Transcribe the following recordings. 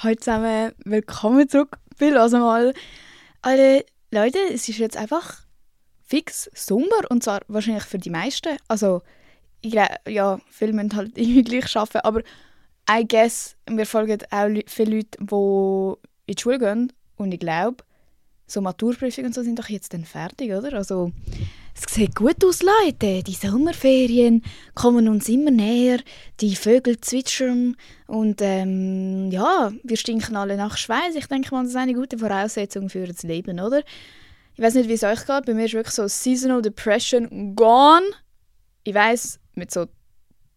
Hallo zusammen, willkommen zurück bei Lassen mal. Alle Leute, es ist jetzt einfach fix Sommer und zwar wahrscheinlich für die meisten. Also, ich glaube, ja, viele müssen halt irgendwie gleich arbeiten, aber I guess, wir folgen auch viele Leute, die in die Schule gehen und ich glaube, so Maturprüfungen und so sind doch jetzt dann fertig, oder? Also, es sieht gut aus, Leute. Die Sommerferien kommen uns immer näher. Die Vögel zwitschern und ähm, ja, wir stinken alle nach Schweiß. Ich denke mal, das ist eine gute Voraussetzung für das Leben, oder? Ich weiß nicht, wie es euch geht. Bei mir ist wirklich so Seasonal Depression gone. Ich weiß, mit so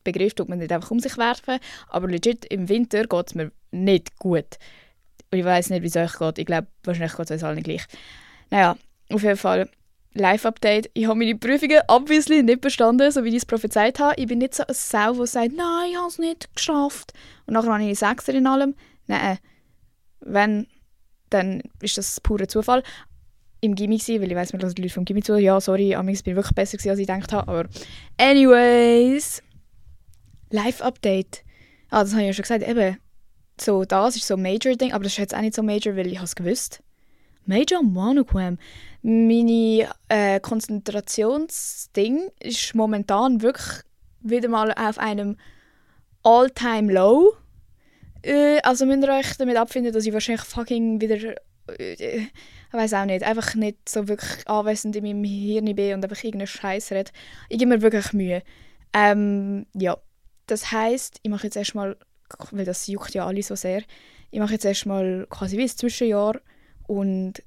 Begriff tut man nicht einfach um sich werfen, aber legit im Winter geht es mir nicht gut. Ich weiß nicht, wie es euch geht. Ich glaube, wahrscheinlich geht es uns allen gleich. Naja, auf jeden Fall Live-Update. Ich habe meine Prüfungen obviously nicht bestanden, so wie ich es prophezeit habe. Ich bin nicht so eine Sau, die sagt, nein, ich habe es nicht geschafft. Und nachher habe ich eine Sechser in allem. Nein, wenn, dann ist das purer Zufall. Im Gimmi weil ich weiß, mir die Leute vom Gimmi zu. Ja, sorry, amigs bin ich wirklich besser als ich gedacht habe. Aber anyways, Live-Update. Ah, das habe ich ja schon gesagt. Eben, so das ist so ein Major-Ding, aber das ist jetzt auch nicht so Major, weil ich es gewusst Major Monogram. Meine äh, Konzentrationsding ist momentan wirklich wieder mal auf einem All-Time Low. Äh, also müsst ihr euch damit abfinden, dass ich wahrscheinlich fucking wieder. Äh, ich weiß auch nicht, einfach nicht so wirklich anwesend in meinem Hirn bin und einfach irgendeinen Scheiß rede. Ich gebe mir wirklich Mühe. Ähm, ja, das heißt, ich mache jetzt erstmal, weil das juckt ja alle so sehr, ich mache jetzt erstmal quasi wie ein Zwischenjahr und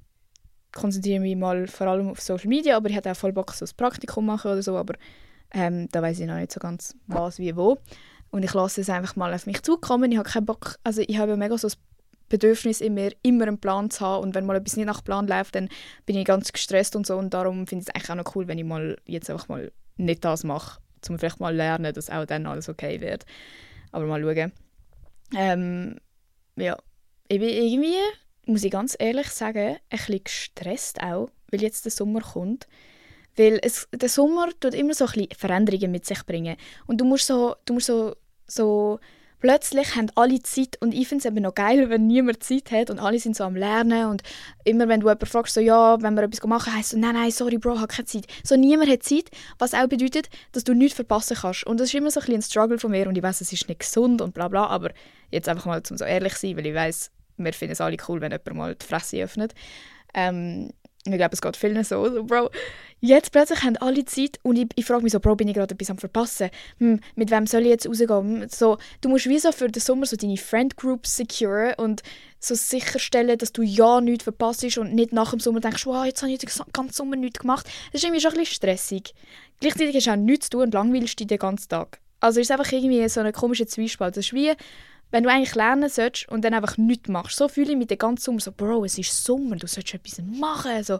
konzentriere mich mal vor allem auf Social Media, aber ich hätte auch voll Bock, so ein Praktikum machen oder so, aber ähm, da weiß ich noch nicht so ganz was, wie, wo. Und ich lasse es einfach mal auf mich zukommen. Ich habe keinen Bock, also ich habe mega so das Bedürfnis in mir, immer einen Plan zu haben und wenn mal etwas nicht nach Plan läuft, dann bin ich ganz gestresst und so und darum finde ich es eigentlich auch noch cool, wenn ich mal jetzt einfach mal nicht das mache, um vielleicht mal lernen, dass auch dann alles okay wird. Aber mal schauen. Ähm, ja, ich bin irgendwie muss ich ganz ehrlich sagen, ein bisschen gestresst auch, weil jetzt der Sommer kommt. Weil es, der Sommer tut immer so ein bisschen Veränderungen mit sich bringen. Und du musst so, du musst so, so plötzlich haben alle Zeit und ich finde es eben noch geil, wenn niemand Zeit hat und alle sind so am Lernen und immer wenn du jemanden fragst, so ja, wenn wir etwas machen, heißt so, nein, nein, sorry Bro, ich habe keine Zeit. So niemand hat Zeit, was auch bedeutet, dass du nichts verpassen kannst. Und das ist immer so ein, ein Struggle von mir und ich weiß, es ist nicht gesund und bla bla, aber jetzt einfach mal zum so ehrlich sein, weil ich weiß wir finden es alle cool, wenn jemand mal die Fresse öffnet. Ähm, ich glaube, es geht vielen so. so. Bro, jetzt plötzlich haben alle Zeit und ich, ich frage mich so, Bro, bin ich gerade etwas am Verpassen? Hm, mit wem soll ich jetzt rausgehen? Hm, so, du musst wie so für den Sommer so deine Friend Group securen und so sicherstellen, dass du ja nichts verpasst und nicht nach dem Sommer denkst, wow, jetzt habe ich den ganzen Sommer nichts gemacht. Das ist irgendwie schon ein bisschen stressig. Gleichzeitig hast du auch nichts zu tun und langweilst dich den ganzen Tag. Also ist einfach irgendwie so eine komische Zwiespalt. Das ist wie wenn du eigentlich lernen sollst und dann einfach nichts machst. So fühle ich mich den ganzen Sommer so, Bro, es ist Sommer, du solltest etwas machen. Also,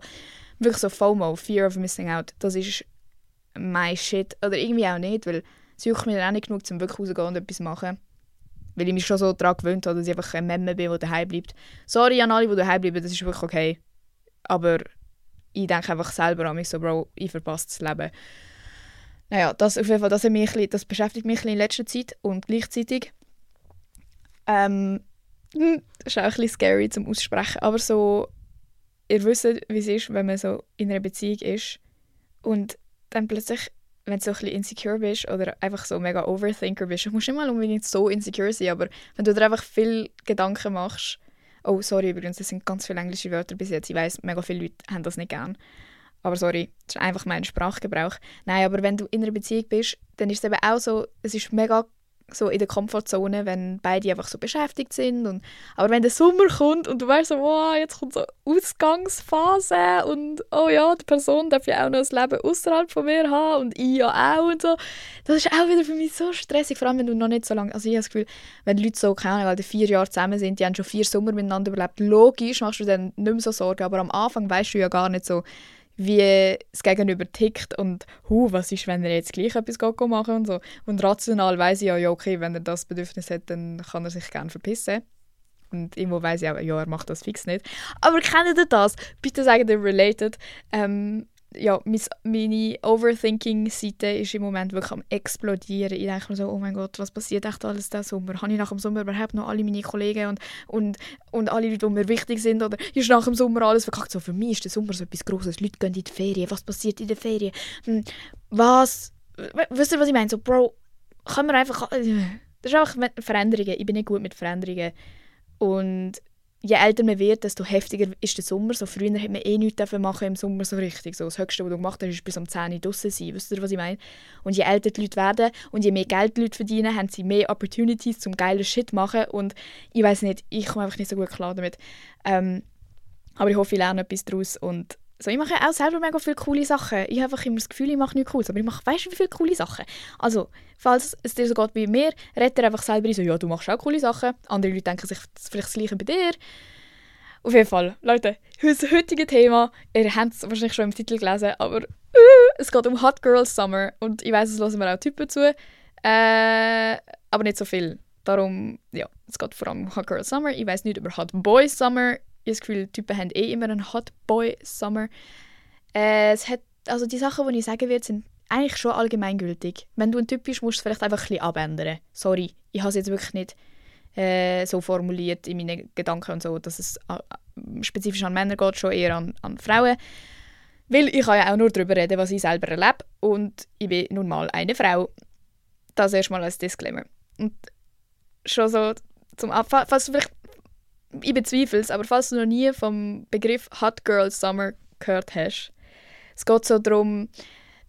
wirklich so FOMO, Fear of Missing Out, das ist mein Shit. Oder irgendwie auch nicht, weil es juckt mir dann auch nicht genug, um wirklich rauszugehen und etwas machen. Weil ich mich schon so daran gewöhnt habe, dass ich einfach ein Memme bin, der daheim bleibt. Sorry an alle, die daheim bleiben, das ist wirklich okay. Aber ich denke einfach selber an mich so, Bro, ich verpasse das Leben. Naja, das, auf jeden Fall, das, mich, das beschäftigt mich in letzter Zeit und gleichzeitig ähm, hm, das ist auch ein bisschen scary zum Aussprechen, aber so, ihr wisst, wie es ist, wenn man so in einer Beziehung ist und dann plötzlich, wenn du so ein bisschen insecure bist oder einfach so mega Overthinker bist, du musst nicht mal unbedingt so insecure sein, aber wenn du dir einfach viel Gedanken machst, oh sorry übrigens, das sind ganz viele englische Wörter bis jetzt, ich weiß, mega viele Leute haben das nicht gern, aber sorry, das ist einfach mein Sprachgebrauch. Nein, aber wenn du in einer Beziehung bist, dann ist es eben auch so, es ist mega so in der Komfortzone, wenn beide einfach so beschäftigt sind. Und, aber wenn der Sommer kommt und du weißt so, wow, jetzt kommt so Ausgangsphase und oh ja, die Person darf ja auch noch ein Leben außerhalb von mir haben und ich ja auch und so. Das ist auch wieder für mich so stressig, vor allem wenn du noch nicht so lange, also ich habe das Gefühl, wenn Leute so, keine Ahnung, vier Jahre zusammen sind, die haben schon vier Sommer miteinander überlebt, logisch machst du dann nicht mehr so Sorgen, aber am Anfang weißt du ja gar nicht so, wie das Gegenüber tickt und hu, was ist, wenn er jetzt gleich etwas machen und so. Und rational weiß ich ja, ja, okay, wenn er das Bedürfnis hat, dann kann er sich gerne verpissen. Und irgendwo weiß ich auch, ja, er macht das fix nicht. Aber kennt ihr das? Bitte sagt ihr related. Ähm, ja, meine Overthinking-Seite ist im Moment wirklich am explodieren. Ich denke mir so, oh mein Gott, was passiert echt alles diesen Sommer? Habe ich nach dem Sommer überhaupt noch alle meine Kollegen und, und, und alle Leute, die mir wichtig sind? Oder ist nach dem Sommer alles verkackt? So, für mich ist der Sommer so etwas Grosses. Leute gehen in die Ferien. Was passiert in der Ferien? Hm, was? Wisst ihr, was ich meine? So, Bro, kann man einfach... Das ist einfach Veränderungen. Ich bin nicht gut mit Veränderungen. Und je älter man wird, desto heftiger ist der Sommer. So früher hat man eh nichts machen im Sommer so richtig. So, das Höchste, was du gemacht hast, ist bis um 10 Uhr draußen sein. Wisst ihr, was ich meine? Und je älter die Leute werden und je mehr Geld die Leute verdienen, haben sie mehr Opportunities zum geilen Shit machen. Und ich weiß nicht, ich komme einfach nicht so gut klar damit. Ähm, aber ich hoffe, ich lerne etwas daraus und so, ich mache auch selber mega viele coole Sachen. Ich habe einfach immer das Gefühl, ich mache nichts Cooles, aber ich mache, weißt du, wie viele coole Sachen? Also, falls es dir so geht wie mir, redet er einfach selber so, ja, du machst auch coole Sachen. Andere Leute denken sich vielleicht das Gleiche bei dir. Auf jeden Fall, Leute, das heutige Thema, ihr habt es wahrscheinlich schon im Titel gelesen, aber uh, es geht um Hot Girl Summer und ich weiß, es hören wir auch Typen zu, äh, aber nicht so viel. Darum, ja, es geht vor allem um Hot Girl Summer. Ich weiß nicht über Hot Boy Summer ich das Gefühl, Typen haben eh immer einen Hot Boy Summer. Äh, also die Sachen, die ich sagen werde, sind eigentlich schon allgemeingültig. Wenn du ein Typ bist, musst du es vielleicht einfach ein bisschen abändern. Sorry, ich habe es jetzt wirklich nicht äh, so formuliert in meinen Gedanken und so, dass es äh, spezifisch an Männer geht, schon eher an, an Frauen. Weil ich kann ja auch nur darüber reden, was ich selber erlebe und ich bin nun mal eine Frau. Das erstmal als Disclaimer. Und schon so zum Abfall, falls du vielleicht ich bezweifle es, aber falls du noch nie vom Begriff Hot Girl Summer gehört hast, es geht so darum,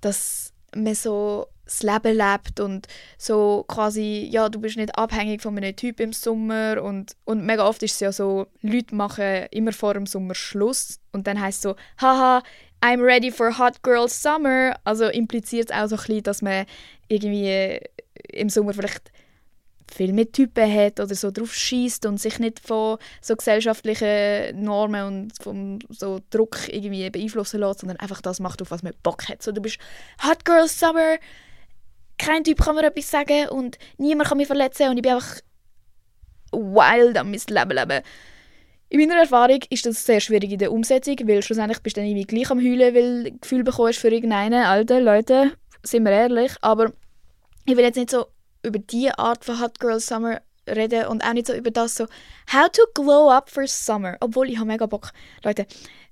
dass man so das Leben lebt und so quasi, ja, du bist nicht abhängig von einem Typ im Sommer und, und mega oft ist es ja so, Leute machen immer vor dem Sommer Schluss und dann heißt so, haha, I'm ready for Hot Girl Summer. Also impliziert es auch so ein bisschen, dass man irgendwie im Sommer vielleicht viel mehr Typen hat oder so drauf schießt und sich nicht von so gesellschaftlichen Normen und vom so Druck irgendwie beeinflussen lässt, sondern einfach das macht, auf was man Bock hat. So, du bist Hot Girl Summer, kein Typ kann mir etwas sagen und niemand kann mich verletzen und ich bin einfach wild am mein Leben leben. In meiner Erfahrung ist das sehr schwierig in der Umsetzung, weil schlussendlich bist du dann irgendwie gleich am Heulen, weil du Gefühl bekommst für irgendeinen. Alter, Leute, sind wir ehrlich. Aber ich will jetzt nicht so über diese Art von Hot Girl Summer reden und auch nicht so über das so How to glow up for summer. Obwohl ich habe mega Bock. Leute,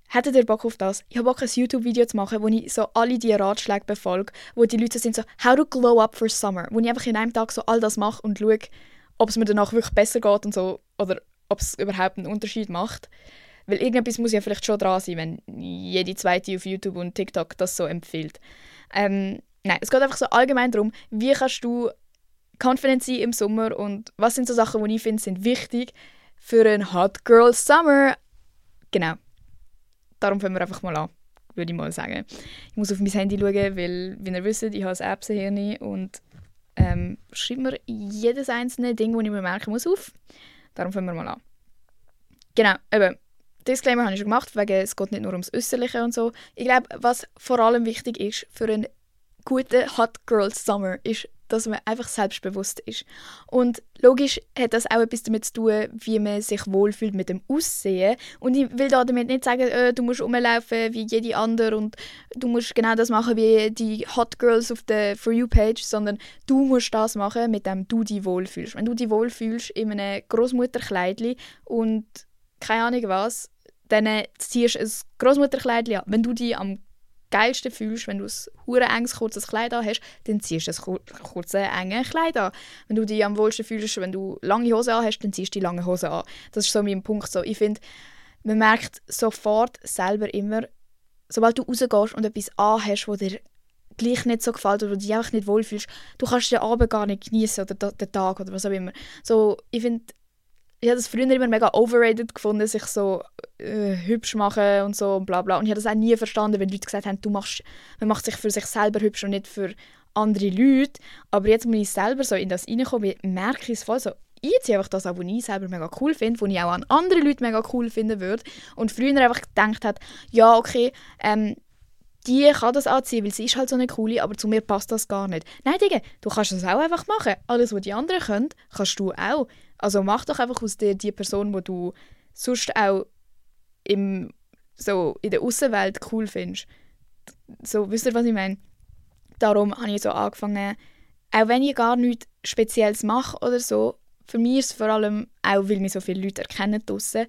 hättet ihr Bock auf das? Ich habe Bock, ein YouTube-Video zu machen, wo ich so alle diese Ratschläge befolge, wo die Leute sind so How to glow up for summer. Wo ich einfach in einem Tag so all das mache und schaue, ob es mir danach wirklich besser geht und so. Oder ob es überhaupt einen Unterschied macht. Weil irgendetwas muss ja vielleicht schon dran sein, wenn jede zweite auf YouTube und TikTok das so empfiehlt. Ähm, nein, es geht einfach so allgemein darum, wie kannst du confident sein im Sommer und was sind so Sachen, die ich finde, sind wichtig für einen Hot Girl Summer. Genau. Darum fangen wir einfach mal an, würde ich mal sagen. Ich muss auf mein Handy schauen, weil, wie ihr wisst, ich habe ein Apps-Hirn und ähm, schreibe mir jedes einzelne Ding, das ich mir merken muss, auf. Darum fangen wir mal an. Genau, eben. Disclaimer habe ich schon gemacht, wegen es geht nicht nur ums Äußerliche und so. Ich glaube, was vor allem wichtig ist für einen guten Hot Girl Summer, ist dass man einfach selbstbewusst ist. Und logisch hat das auch etwas damit zu tun, wie man sich wohlfühlt mit dem Aussehen. Und ich will damit nicht sagen, äh, du musst rumlaufen wie jede andere und du musst genau das machen wie die Hot Girls auf der For You Page, sondern du musst das machen, mit dem du dich wohlfühlst. Wenn du dich wohlfühlst in einem Großmutterkleidli und keine Ahnung was, dann ziehst du ein Großmutterkleidli an. Wenn du dich am geilsten fühlst, wenn du ein enges, kurzes Kleid an hast, dann ziehst du ein kurzes, enges Kleid an. Wenn du dich am wohlsten fühlst, wenn du lange Hose an hast, dann ziehst du die lange Hose an. Das ist so mein Punkt. So, ich finde, man merkt sofort selber immer, sobald du rausgehst und etwas anhast, das dir gleich nicht so gefällt oder du dich einfach nicht wohlfühlst, du kannst den Abend gar nicht genießen oder den Tag oder was auch immer. So, ich finde, ich habe das früher immer mega overrated gefunden, sich so äh, hübsch machen und so und bla bla. Und ich habe das auch nie verstanden, wenn Leute gesagt haben, du machst, man macht sich für sich selber hübsch und nicht für andere Leute. Aber jetzt, wenn ich selber so in das reinkomme, merke ich es voll so, ich ziehe einfach das an, was ich selber mega cool finde, was ich auch an andere Leute mega cool finden würde. Und früher einfach gedacht hat, ja, okay, ähm, die kann das anziehen, weil sie ist halt so eine coole, aber zu mir passt das gar nicht. Nein, Digga, du kannst das auch einfach machen. Alles, was die anderen können, kannst du auch. Also mach doch einfach aus dir die Person, die du sonst auch im, so in der Außenwelt cool findest. So, wisst ihr, was ich meine? Darum habe ich so angefangen, auch wenn ich gar nichts Spezielles mache oder so, für mich ist es vor allem, auch weil mich so viele Leute erkennen draussen,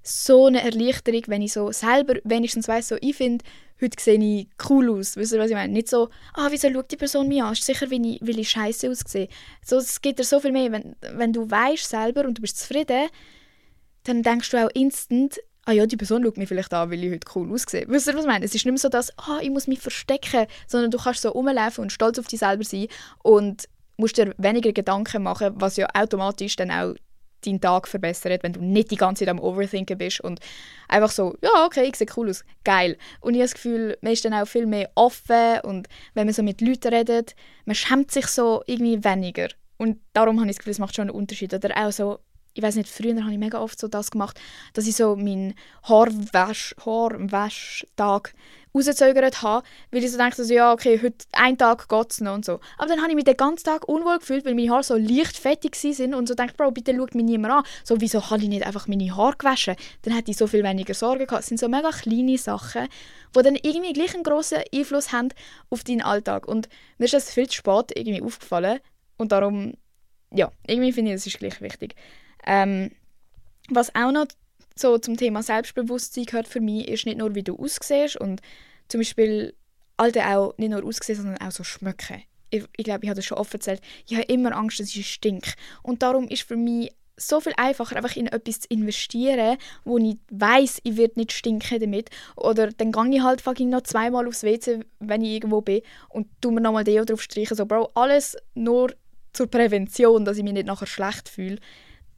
so eine Erleichterung, wenn ich so selber wenigstens weiss, so, ich finde, heute sehe ich cool aus. Wisst ihr, was ich meine? Nicht so, ah, wieso schaut die Person mich an? Ist sicher, weil ich, weil ich scheiße aussehe. So, es gibt dir so viel mehr. Wenn, wenn du weißt selber und du bist zufrieden, dann denkst du auch instant, ah ja, die Person schaut mich vielleicht an, weil ich heute cool aussehe. Wisst ihr, was ich meine? Es ist nicht mehr so, dass, ah, ich muss mich verstecken, sondern du kannst so rumlaufen und stolz auf dich selber sein und musst dir weniger Gedanken machen, was ja automatisch dann auch deinen Tag verbessert, wenn du nicht die ganze Zeit am Overthinken bist und einfach so, ja, okay, ich sehe cool aus, geil. Und ich habe das Gefühl, man ist dann auch viel mehr offen und wenn man so mit Leuten redet, man schämt sich so irgendwie weniger. Und darum habe ich das Gefühl, es macht schon einen Unterschied. Oder auch so, ich weiß nicht, früher habe ich mega oft so das gemacht, dass ich so meinen Haarwäsch, Haarwäschtag rausgezögert habe, weil ich so dachte, so, ja, okay, heute einen Tag geht es noch und so. Aber dann habe ich mich den ganzen Tag unwohl gefühlt, weil meine Haare so leicht fettig sind und so dachte, Bro, bitte schaut mich niemand an. So, wieso habe ich nicht einfach meine Haare gewaschen? Dann hätte ich so viel weniger Sorgen gehabt. Das sind so mega kleine Sachen, die dann irgendwie gleich einen grossen Einfluss haben auf deinen Alltag. Und mir ist das viel zu spät irgendwie aufgefallen und darum, ja, irgendwie finde ich, das ist gleich wichtig. Ähm, was auch noch so zum Thema Selbstbewusstsein gehört für mich, ist nicht nur, wie du aussiehst und zum Beispiel Alte auch nicht nur aussehen, sondern auch so schmecken. Ich, ich glaube, ich habe das schon offen erzählt. Ich habe immer Angst, dass ich stink. Und darum ist für mich so viel einfacher, einfach in etwas zu investieren, wo ich weiß, ich werde nicht stinken damit. Oder dann gehe ich halt fucking noch zweimal aufs WC, wenn ich irgendwo bin und tu mir nochmal Deo drauf streichen. So, Bro, alles nur zur Prävention, dass ich mich nicht nachher schlecht fühle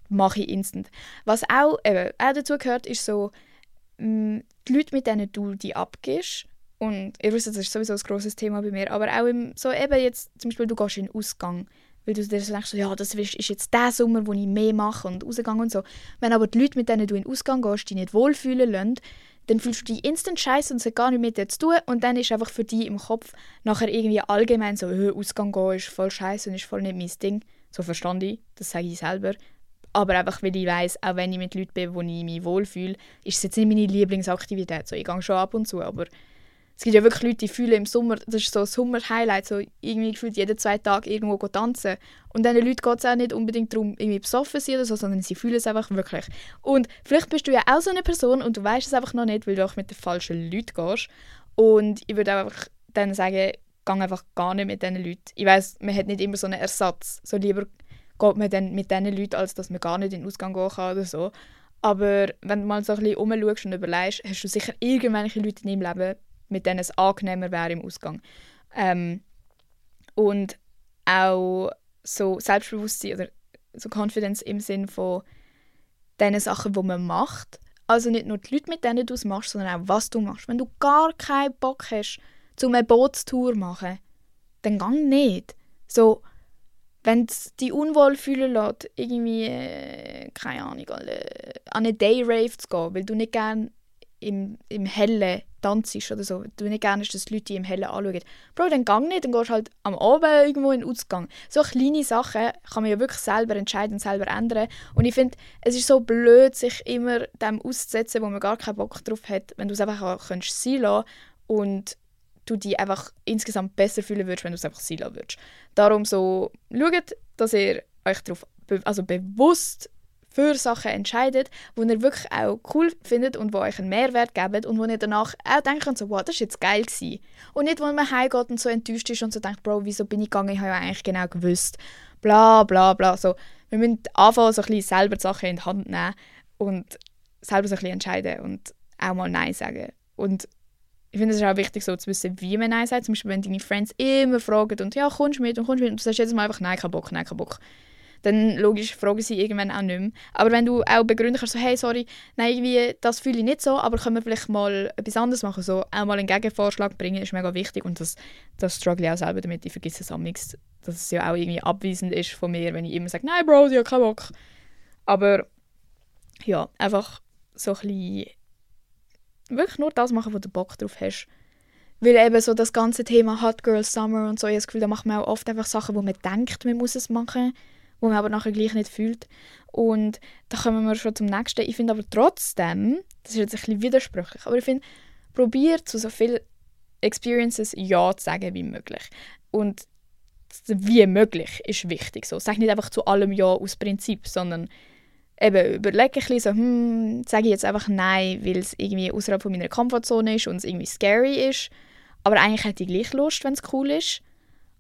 mache ich instant. Was auch, eben, auch dazu gehört, ist so, mh, mm, die Leute, mit denen du die abgibst, und ihr wisst, das ist sowieso ein grosses Thema bei mir, aber auch im, so eben jetzt, zum Beispiel, du gehst in den Ausgang, weil du dir so denkst, ja, das ist jetzt der Sommer, wo ich mehr mache und rausgehe und so. Wenn aber die Leute, mit denen du in den Ausgang gehst, dich nicht wohlfühlen lassen, dann fühlst du dich instant scheiße und es hat gar nichts mit dir zu tun und dann ist einfach für dich im Kopf nachher irgendwie allgemein so, Ausgang gehen ist voll scheiße und ist voll nicht mein Ding. So verstand ich, das sage ich selber. Aber einfach, weil ich weiß, auch wenn ich mit Leuten bin, wo ich mich wohlfühle, ist es jetzt nicht meine Lieblingsaktivität. So, ich gehe schon ab und zu, aber es gibt ja wirklich Leute, die fühlen im Sommer, das ist so ein Sommer-Highlight, so irgendwie gefühlt jeden zwei Tage irgendwo tanzen. Und diesen Leuten geht es auch nicht unbedingt darum, irgendwie besoffen zu sein oder so, sondern sie fühlen es einfach wirklich. Und vielleicht bist du ja auch so eine Person und du weißt es einfach noch nicht, weil du auch mit den falschen Leuten gehst. Und ich würde einfach dann sagen, geh einfach gar nicht mit diesen Leuten. Ich weiß, man hat nicht immer so einen Ersatz. So lieber geht man dann mit diesen Leuten, als dass man gar nicht in den Ausgang gehen kann oder so. Aber wenn du mal so ein bisschen umschaust und überlegst, hast du sicher irgendwelche Leute in deinem Leben, mit denen es angenehmer wäre im Ausgang. Ähm, und auch so Selbstbewusstsein oder so Confidence im Sinn von den Sachen, die man macht. Also nicht nur die Leute, mit denen du es machst, sondern auch, was du machst. Wenn du gar keinen Bock hast, zu eine Bootstour zu machen, dann gang nicht. So, wenn es dich unwohl fühlen lässt, irgendwie, äh, keine Ahnung, an eine Day-Rave zu gehen, weil du nicht gerne im, im Hellen tanzt oder so, du nicht gerne hast, dass die Leute dich im Hellen anschauen. Bro, dann gang nicht, dann gehst halt am Abend irgendwo in den Ausgang. So kleine Sachen kann man ja wirklich selber entscheiden und selber ändern. Und ich finde, es ist so blöd, sich immer dem auszusetzen, wo man gar keinen Bock drauf hat, wenn du es einfach auch sein lassen und du dich einfach insgesamt besser fühlen würdest, wenn du es einfach sein würdest. Darum so, schaut, dass ihr euch darauf be also bewusst für Sachen entscheidet, die ihr wirklich auch cool findet und die euch einen Mehrwert geben und wo ihr danach auch denkt, so, wow, das war jetzt geil gewesen. Und nicht, wo man heimgeht und so enttäuscht ist und so denkt, Bro, wieso bin ich gegangen, ich habe ja eigentlich genau gewusst, bla bla bla. So, wir müssen anfangen, so ein bisschen selber die Sachen in die Hand nehmen und selber so ein bisschen entscheiden und auch mal Nein sagen. Und ich finde es auch wichtig, so zu wissen, wie man Nein sagt. Zum Beispiel, wenn deine Friends immer fragen und «Ja, kommst du mit und kommst du mit?» und du sagst jedes Mal einfach «Nein, kein Bock, nein, kein Bock». Dann logisch fragen sie irgendwann auch nicht mehr. Aber wenn du auch begründen kannst, so «Hey, sorry, nein, irgendwie, das fühle ich nicht so, aber können wir vielleicht mal etwas anderes machen?» So auch mal einen Gegenvorschlag bringen, ist mega wichtig und das, das struggle ich auch selber damit. Ich vergesse es am dass es ja auch irgendwie abweisend ist von mir, wenn ich immer sage «Nein, Bro, ich habe keinen Bock». Aber ja, einfach so ein bisschen wirklich nur das machen, wo du Bock drauf hast. Weil eben so das ganze Thema Hot Girl Summer und so, ich habe das Gefühl, da macht man auch oft einfach Sachen, wo man denkt, man muss es machen, wo man aber nachher gleich nicht fühlt. Und da kommen wir schon zum nächsten. Ich finde aber trotzdem, das ist jetzt ein bisschen widersprüchlich, aber ich finde, probiert zu so viel Experiences Ja zu sagen wie möglich. Und wie möglich ist wichtig. So. Sag nicht einfach zu allem Ja aus Prinzip, sondern eben überlege ein bisschen so, hm, sage ich jetzt einfach Nein, weil es irgendwie außerhalb von meiner Komfortzone ist und es irgendwie scary ist. Aber eigentlich hätte ich gleich Lust, wenn es cool ist.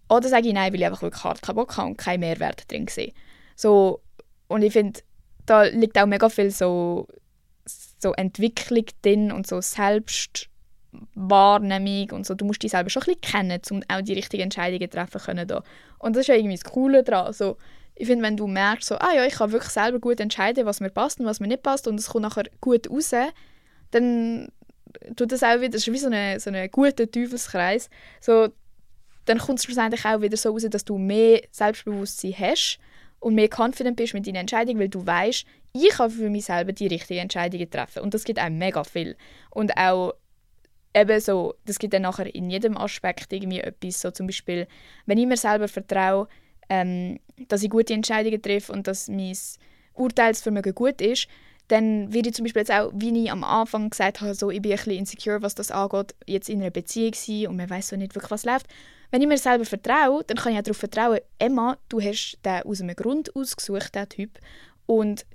Oder sage ich Nein, weil ich einfach wirklich hart keinen Bock habe und keinen Mehrwert drin sehe. So, und ich finde, da liegt auch mega viel so, so Entwicklung drin und so Selbstwahrnehmung und so. Du musst dich selber schon ein bisschen kennen, um auch die richtigen Entscheidungen treffen können. Da. Und das ist ja irgendwie das Coole daran. So, ich finde, wenn du merkst, so, ah ja, ich kann wirklich selber gut entscheiden, was mir passt und was mir nicht passt und es kommt nachher gut raus, dann tut das auch wieder, das ist wie so ein so eine guter Teufelskreis. So, dann kommt es schlussendlich auch wieder so raus, dass du mehr Selbstbewusstsein hast und mehr confident bist mit deinen Entscheidungen, weil du weißt, ich kann für mich selber die richtigen Entscheidungen treffen. Und das gibt einem mega viel. Und auch eben so, das gibt dann nachher in jedem Aspekt irgendwie etwas, so zum Beispiel, wenn ich mir selber vertraue, ähm, dass ich gute Entscheidungen treffe und dass mein Urteilsvermögen gut ist, dann werde ich zum Beispiel jetzt auch, wie ich am Anfang gesagt habe, so, ich bin ein bisschen insecure, was das angeht, jetzt in einer Beziehung sein und man weiß so nicht wirklich, was läuft. Wenn ich mir selber vertraue, dann kann ich auch darauf vertrauen, Emma, du hast den aus einem Grund ausgesucht, den Typ, und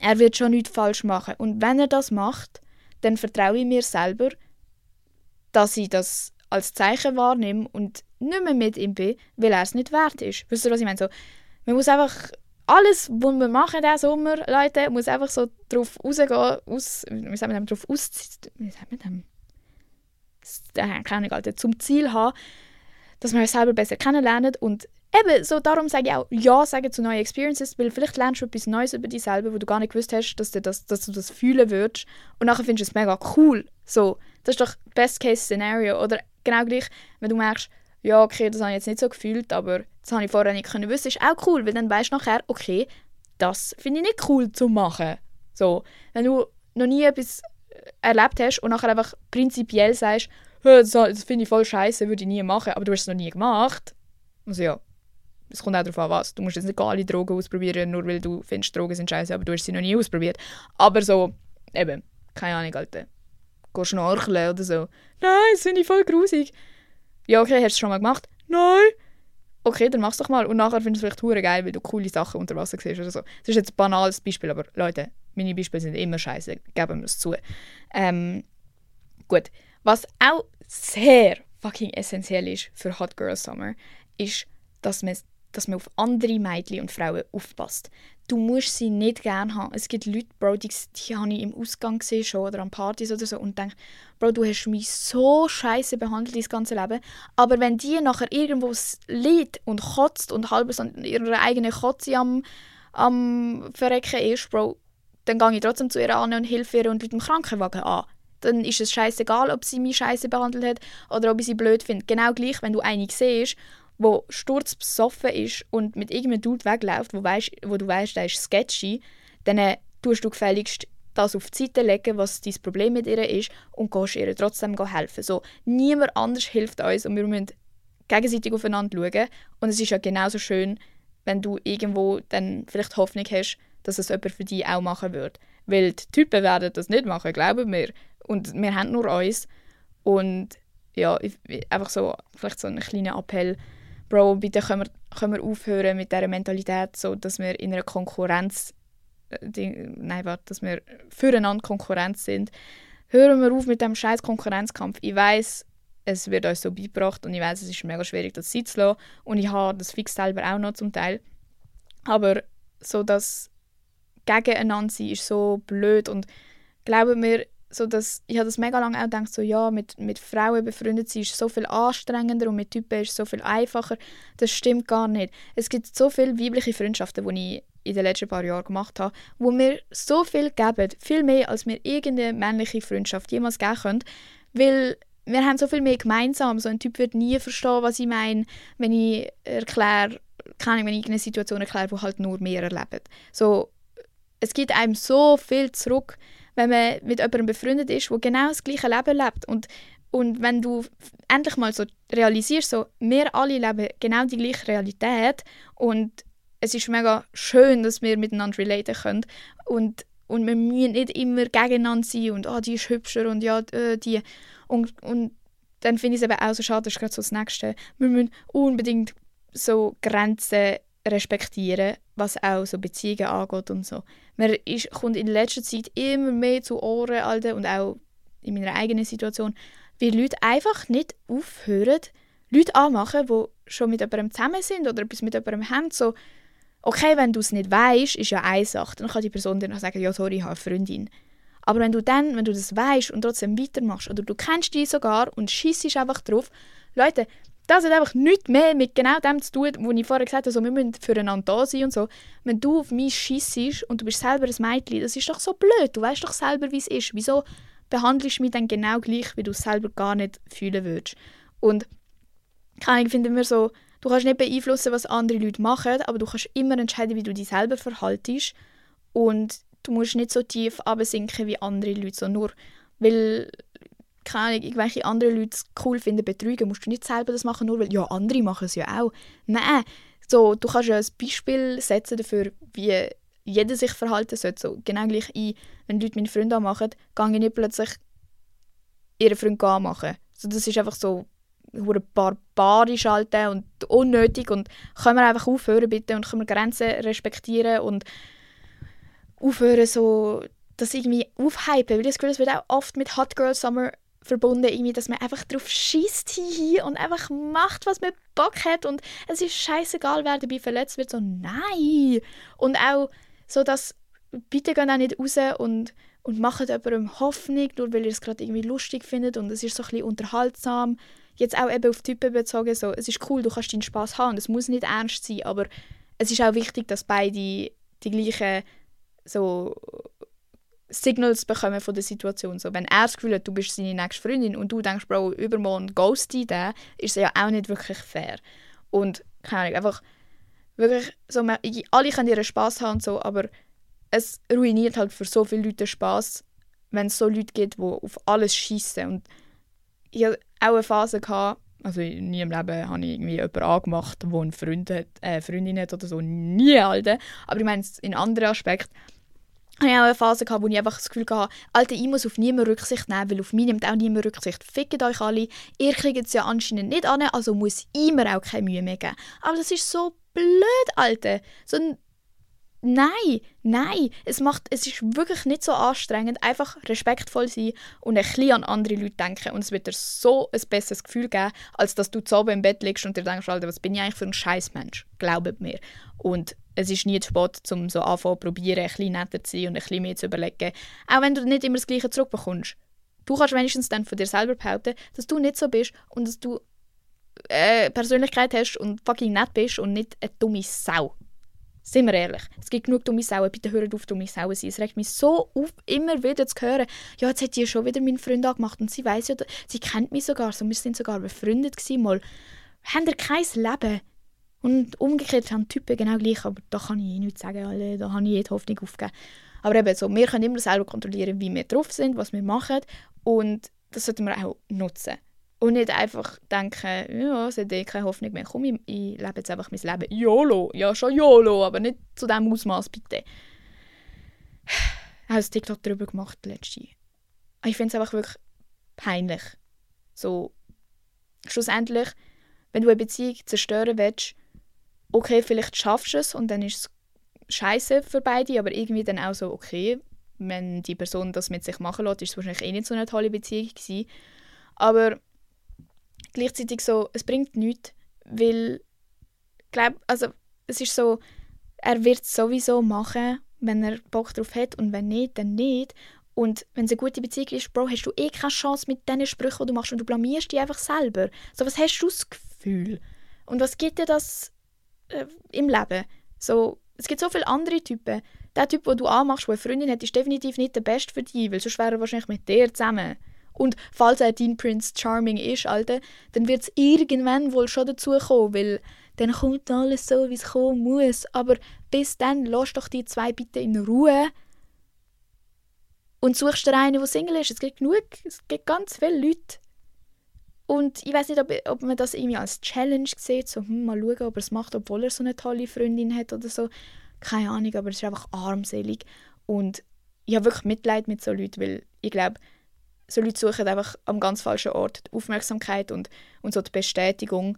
er wird schon nichts falsch machen. Und wenn er das macht, dann vertraue ich mir selber, dass ich das als Zeichen wahrnehme und nicht mehr mit ihm bin, weil er es nicht wert ist. Wisst ihr, was ich meine? So, man muss einfach alles, was wir machen diesen Sommer, Leute, muss einfach so darauf rausgehen, aus, wie sagen wir darauf aus, wie sagen wir dem? Keine Ahnung, zum Ziel haben, dass man sich selber besser kennenlernt und eben, so darum sage ich auch Ja sagen zu neuen Experiences, weil vielleicht lernst du etwas Neues über dich selber, wo du gar nicht gewusst hast, dass du das, dass du das fühlen würdest und nachher findest du es mega cool. So, das ist doch Best-Case-Szenario oder genau gleich, wenn du merkst, ja, okay, das habe ich jetzt nicht so gefühlt, aber das habe ich vorher nicht können wissen, ist auch cool, weil dann weißt du nachher, okay, das finde ich nicht cool zu machen. So, wenn du noch nie etwas erlebt hast und nachher einfach prinzipiell sagst, das, finde ich voll scheiße, würde ich nie machen, aber du hast es noch nie gemacht. Also ja, es kommt auch darauf an, was. Du musst jetzt nicht alle Drogen ausprobieren, nur weil du findest, Drogen sind scheiße, aber du hast sie noch nie ausprobiert. Aber so, eben, keine Ahnung, Alter. Geh schnorcheln oder so. Nein, das finde ich voll grusig. Ja, okay, hast du schon mal gemacht? Nein. Okay, dann mach's doch mal. Und nachher findest du es vielleicht hure geil, weil du coole Sachen unter Wasser siehst oder so. Das ist jetzt ein banales Beispiel, aber Leute, meine Beispiele sind immer scheiße, geben wir es zu. Ähm, gut. Was auch sehr fucking essentiell ist für Hot Girl Summer, ist, dass man, dass man auf andere Mädchen und Frauen aufpasst. Du musst sie nicht gerne haben. Es gibt Leute, Bro, die, die habe ich im Ausgang gesehen schon oder an Partys oder so und denke, Bro, du hast mich so scheiße behandelt dein ganze Leben. Aber wenn die nachher irgendwo liegt und kotzt und halb so ihre eigene Kotze am, am Verrecken ist, Bro, dann gehe ich trotzdem zu ihr an und helfe ihr und mit dem Krankenwagen an dann ist es scheißegal, ob sie mich scheiße behandelt hat oder ob ich sie blöd finde. Genau gleich, wenn du eine siehst, wo sturzbesoffen ist und mit irgendeinem Dude wegläuft, wo, weißt, wo du weißt, der ist sketchy, dann äh, tust du gefälligst das auf die Seite legen, was dein Problem mit ihr ist und gehst ihr trotzdem helfen. So, niemand anders hilft uns und wir müssen gegenseitig aufeinander schauen. Und es ist ja genauso schön, wenn du irgendwo dann vielleicht Hoffnung hast, dass es jemand für dich auch machen wird. Weil die Typen werden das nicht machen, glauben wir. Und wir haben nur uns. Und ja, einfach so, vielleicht so ein kleiner Appell. Bro, bitte können wir, können wir aufhören mit dieser Mentalität, so, dass wir in einer Konkurrenz, äh, die, nein, warte, dass wir füreinander Konkurrenz sind. Hören wir auf mit dem scheiß Konkurrenzkampf. Ich weiß, es wird uns so beigebracht und ich weiß, es ist mega schwierig, das sein. Und ich habe das fix selber auch noch zum Teil. Aber so das Gegeneinander sein ist so blöd und glaube mir, so dass, ich habe das mega lange auch gedacht, so, ja, mit, mit Frauen befreundet sein ist so viel anstrengender und mit Typen ist es so viel einfacher. Das stimmt gar nicht. Es gibt so viele weibliche Freundschaften, die ich in den letzten paar Jahren gemacht habe, wo mir so viel geben, viel mehr, als mir irgendeine männliche Freundschaft jemals geben könnte, weil wir haben so viel mehr gemeinsam. So ein Typ wird nie verstehen, was ich meine, wenn ich erkläre, kann ich, wenn ich eine Situation erkläre, wo halt nur mehr erleben. So, es gibt einem so viel zurück, wenn man mit jemandem befreundet ist, der genau das gleiche Leben lebt. Und, und wenn du endlich mal so realisierst, so, wir alle leben genau die gleiche Realität und es ist mega schön, dass wir miteinander relaten können und, und wir müssen nicht immer gegeneinander sein und oh, die ist hübscher und ja, äh, die. Und, und dann finde ich es eben auch so schade, das ist gerade so das Nächste. Wir müssen unbedingt so Grenzen respektieren, was auch so Beziehungen angeht und so. Man ist, kommt in letzter Zeit immer mehr zu Ohren, Alter, und auch in meiner eigenen Situation, wie Leute einfach nicht aufhören, Leute anmachen, die schon mit jemandem zusammen sind oder etwas mit jemandem haben, so okay, wenn du es nicht weißt, ist ja eine Sache. Dann kann die Person dir noch sagen, ja, sorry, ich habe eine Freundin. Aber wenn du dann, wenn du das weißt und trotzdem weitermachst, oder du kennst die sogar und schießt einfach drauf, Leute, das hat einfach nichts mehr mit genau dem zu tun, wo ich vorher gesagt habe, also wir müssen füreinander da sein und so. Wenn du auf mich schießt und du bist selber ein Mädchen, das ist doch so blöd. Du weißt doch selber, wie es ist. Wieso behandelst du mich dann genau gleich, wie du es selber gar nicht fühlen würdest? Und ich finde immer so, du kannst nicht beeinflussen, was andere Leute machen, aber du kannst immer entscheiden, wie du dich selber verhaltest. Und du musst nicht so tief absinken wie andere Leute, so nur weil keine Ahnung, irgendwelche andere Leute es cool finden, betrügen, musst du nicht selber das machen, nur weil ja, andere machen es ja auch. Nein, so, du kannst ja ein Beispiel setzen dafür, wie jeder sich verhalten sollte. So, genau gleich ich, wenn Leute meine Freunde anmachen, gehe ich nicht plötzlich ihren Freund anmachen. So, das ist einfach so barbarisch halten und unnötig und können wir einfach aufhören bitte und können wir Grenzen respektieren und aufhören so das irgendwie aufhypen, weil ich das Gefühl, das wird auch oft mit Hot Girl Summer verbunden, irgendwie, dass man einfach drauf schießt hier und einfach macht, was man Bock hat und es ist scheißegal, wer dabei verletzt wird, so nein. Und auch so, dass bitte gehen auch nicht raus und, und macht jemandem Hoffnung, nur weil ihr es gerade irgendwie lustig findet und es ist so ein bisschen unterhaltsam. Jetzt auch eben auf Typen bezogen, so, es ist cool, du kannst deinen Spaß haben, es muss nicht ernst sein, aber es ist auch wichtig, dass beide die gleichen so Signals bekommen von der Situation. So, wenn er das Gefühl hat, du bist seine nächste Freundin und du denkst, Bro, übermorgen ghost den, ist es ja auch nicht wirklich fair. Und, keine Ahnung, einfach wirklich, so, alle können ihren Spaß haben und so, aber es ruiniert halt für so viele Leute Spaß, wenn es so Leute gibt, die auf alles schießen. Und ich hatte auch eine Phase, gehabt, also nie im Leben habe ich irgendwie jemanden angemacht, der eine Freund hat, äh, Freundin hat oder so. Nie, Alter. Aber ich meine, in anderen Aspekten habe ich auch eine Phase gehabt, wo ich einfach das Gefühl hatte, Alter, ich muss auf niemanden Rücksicht nehmen, weil auf mich nimmt auch niemand Rücksicht. Fickt euch alle, ihr kriegt es ja anscheinend nicht an, also muss ich mir auch keine Mühe mehr geben. Aber das ist so blöd, Alter. So ein Nein, nein, es, macht, es ist wirklich nicht so anstrengend. Einfach respektvoll sein und ein bisschen an andere Leute denken. Und es wird dir so ein besseres Gefühl geben, als dass du zu oben im Bett liegst und dir denkst, Alter, was bin ich eigentlich für ein Scheißmensch? Glaubt mir. Und es ist nie zu spät, um so anfangen probieren, ein bisschen netter zu sein und ein bisschen mehr zu überlegen. Auch wenn du nicht immer das Gleiche zurückbekommst. Du kannst wenigstens dann von dir selber behaupten, dass du nicht so bist und dass du äh, Persönlichkeit hast und fucking nett bist und nicht eine dumme Sau. Sind wir ehrlich. Es gibt genug dumme Sauen. Bitte hört auf, dumme Sauen zu sein. Es regt mich so auf, immer wieder zu hören, ja, jetzt hat die schon wieder meinen Freund angemacht und sie weiß ja, sie kennt mich sogar, so, wir sind sogar befreundet gewesen, mal. Habt ihr kein Leben? Und umgekehrt haben Typen genau gleich, aber da kann ich nichts sagen, alle, da habe ich jede Hoffnung aufgegeben. Aber eben so, wir können immer selber kontrollieren, wie wir drauf sind, was wir machen und das sollten wir auch nutzen. Und nicht einfach denken, ja, es hat eh keine Hoffnung mehr. Komm, ich, ich lebe jetzt einfach mein Leben. YOLO. Ja, schon YOLO, aber nicht zu diesem Ausmaß bitte. Ich habe ein TikTok darüber gemacht, letzte. Ich finde es einfach wirklich peinlich. So, schlussendlich, wenn du eine Beziehung zerstören willst, okay, vielleicht schaffst du es und dann ist es scheiße für beide, aber irgendwie dann auch so, okay, wenn die Person das mit sich machen lässt, ist es wahrscheinlich eh nicht so eine tolle Beziehung gewesen. Aber gleichzeitig so, es bringt nichts, weil glaub, also es ist so, er wird es sowieso machen, wenn er Bock drauf hat und wenn nicht, dann nicht. Und wenn es eine gute Beziehung ist, Bro, hast du eh keine Chance mit diesen Sprüchen, die du machst und du blamierst dich einfach selber. So, was hast du das Gefühl? Und was gibt dir das äh, im Leben? So, es gibt so viele andere Typen. Der Typ, den du anmachst, der eine Freundin hat, ist definitiv nicht der Beste für dich, weil sonst wäre er wahrscheinlich mit dir zusammen. Und falls er dein Prince Charming ist, Alter, dann wird es irgendwann wohl schon dazu kommen, weil dann kommt alles so, wie es kommen muss. Aber bis dann, lass doch die zwei bitte in Ruhe und suchst dir einen, der Single ist. Es gibt genug, es gibt ganz viele Leute. Und ich weiß nicht, ob, ob man das irgendwie als Challenge sieht, so hm, mal schauen, ob er es macht, obwohl er so eine tolle Freundin hat oder so. Keine Ahnung, aber es ist einfach armselig. Und ich habe wirklich Mitleid mit so Leuten, weil ich glaube, so Leute suchen einfach am ganz falschen Ort die Aufmerksamkeit und, und so die Bestätigung,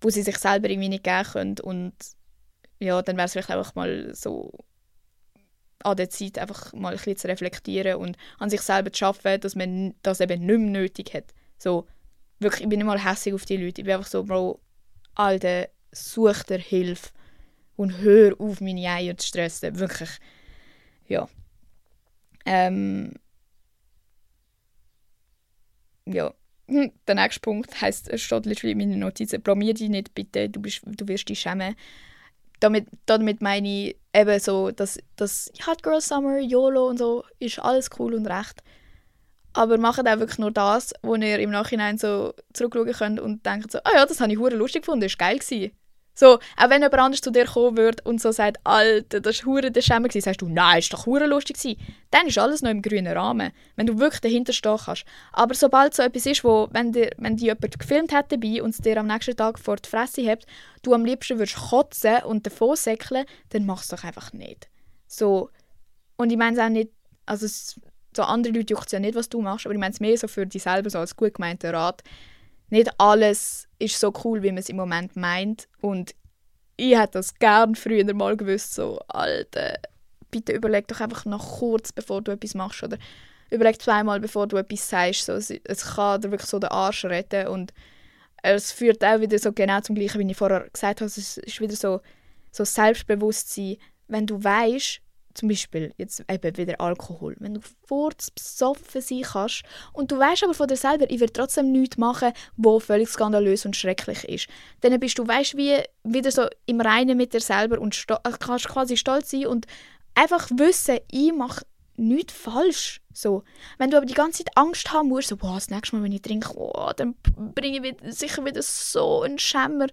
wo sie sich selber irgendwie nicht geben können. Und ja, dann wäre es vielleicht einfach mal so an der Zeit, einfach mal ein bisschen zu reflektieren und an sich selber zu arbeiten, dass man das eben nicht mehr nötig hat. So, wirklich, ich bin nicht mal hässlich auf die Leute. Ich bin einfach so, Bro, Alter, such dir Hilfe und hör auf, meine Eier zu stressen. Wirklich. Ja. Ähm, ja. Hm, der nächste Punkt heisst, es steht literally in meinen Notizen, blamier dich nicht bitte, du, bist, du wirst dich schämen. Damit, damit meine ich eben so, dass das Hot Girl Summer, YOLO und so, ist alles cool und recht. Aber macht auch wirklich nur das, wo ihr im Nachhinein so zurückschauen könnt und denkt so, ah ja, das habe ich lustig gefunden, das war geil. So, auch wenn jemand anders zu dir kommen würde und so sagt, Alter, das war hure der Schämer, sagst du, nein, ist doch hure lustig gewesen. Dann ist alles noch im grünen Rahmen, wenn du wirklich dahinter stehen kannst. Aber sobald so etwas ist, wo, wenn dir, wenn dir jemand gefilmt hat dabei und es dir am nächsten Tag vor die Fresse hebt, du am liebsten würdest kotzen und davon säckeln, dann mach es doch einfach nicht. So, und ich meine es auch nicht, also so andere Leute juckt ja nicht, was du machst, aber ich meine es mehr so für dich selber, so als gut gemeinter Rat nicht alles ist so cool, wie man es im Moment meint. Und ich hätte das gern früher mal gewusst, so, Alter, bitte überleg doch einfach noch kurz, bevor du etwas machst. Oder überleg zweimal, bevor du etwas sagst. So, es, es kann dir wirklich so den Arsch retten. Und es führt auch wieder so genau zum Gleichen, wie ich vorher gesagt habe. Es ist wieder so, so Selbstbewusstsein. Wenn du weißt, zum Beispiel jetzt eben wieder Alkohol. Wenn du besoffen sein kannst und du weißt aber von dir selber, ich werde trotzdem nichts machen, wo völlig skandalös und schrecklich ist, dann bist du, weißt wie wieder so im Reinen mit dir selber und äh, kannst quasi stolz sein und einfach wissen, ich mache nichts falsch. So. Wenn du aber die ganze Zeit Angst haben musst, so, boah, das nächste Mal, wenn ich trinke, oh, dann bringe ich wieder, sicher wieder so einen Schämmer.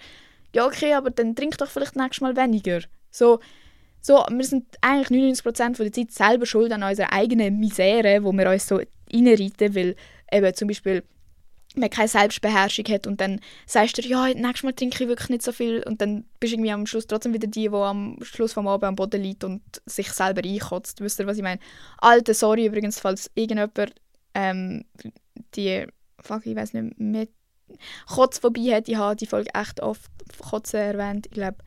Ja, okay, aber dann trink doch vielleicht nächstes Mal weniger. So, so, wir sind eigentlich 99% der Zeit selber schuld an unserer eigenen Misere, wo wir uns so reinreiten, weil eben zum Beispiel man keine Selbstbeherrschung hat und dann sagst du, ja, nächstes Mal trinke ich wirklich nicht so viel und dann bist du irgendwie am Schluss trotzdem wieder die, die am Schluss vom Abend am Boden liegt und sich selber einkotzt. Wisst ihr, was ich meine? Alte, sorry übrigens, falls irgendjemand ähm, die, fuck, ich weiß nicht, mit Kotz vorbei hat. Ich habe die Folge echt oft Kotze erwähnt. Ich glaube,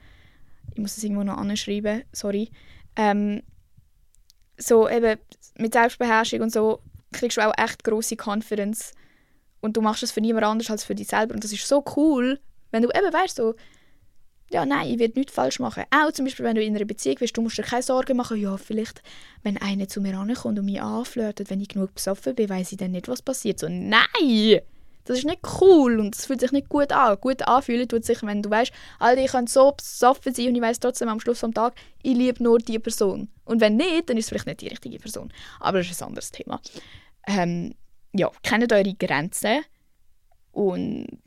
ich muss es irgendwo noch anschreiben, sorry. Ähm, so eben mit Selbstbeherrschung und so kriegst du auch echt große Confidence und du machst es für niemand anders als für dich selber und das ist so cool, wenn du eben weißt so ja, nein, ich werde nichts falsch machen. Auch zum Beispiel, wenn du in einer Beziehung bist, du musst dir keine Sorgen machen, ja, vielleicht, wenn einer zu mir ankommt und mich anflirtet, wenn ich genug besoffen bin, weiß ich dann nicht, was passiert. So, nein! Das ist nicht cool und es fühlt sich nicht gut an. Gut anfühlen tut sich, wenn du weißt, Alter, ich kann so besoffen sein und ich weiß trotzdem am Schluss des Tages, ich liebe nur die Person. Und wenn nicht, dann ist es vielleicht nicht die richtige Person. Aber das ist ein anderes Thema. Ähm, ja, kennt eure Grenzen und